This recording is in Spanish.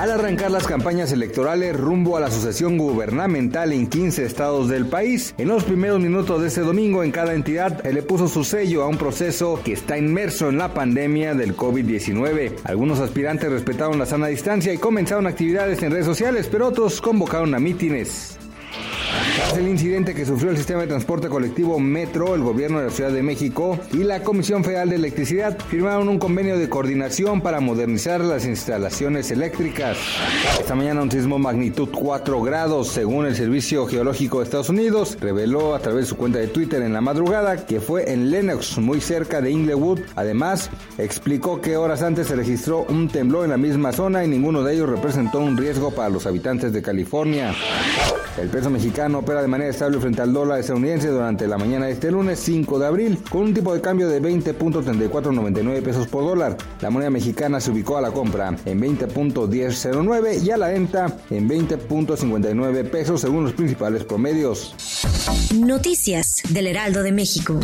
Al arrancar las campañas electorales rumbo a la sucesión gubernamental en 15 estados del país, en los primeros minutos de este domingo en cada entidad le puso su sello a un proceso que está inmerso en la pandemia del COVID-19. Algunos aspirantes respetaron la sana distancia y comenzaron actividades en redes sociales, pero otros convocaron a mítines. El incidente que sufrió el sistema de transporte colectivo Metro, el gobierno de la Ciudad de México y la Comisión Federal de Electricidad firmaron un convenio de coordinación para modernizar las instalaciones eléctricas. Esta mañana un sismo magnitud 4 grados, según el Servicio Geológico de Estados Unidos, reveló a través de su cuenta de Twitter en la madrugada que fue en Lenox, muy cerca de Inglewood. Además, explicó que horas antes se registró un temblor en la misma zona y ninguno de ellos representó un riesgo para los habitantes de California. El peso mexicano opera de manera estable frente al dólar estadounidense durante la mañana de este lunes 5 de abril, con un tipo de cambio de 20.3499 pesos por dólar. La moneda mexicana se ubicó a la compra en 20.1009 y a la venta en 20.59 pesos según los principales promedios. Noticias del Heraldo de México.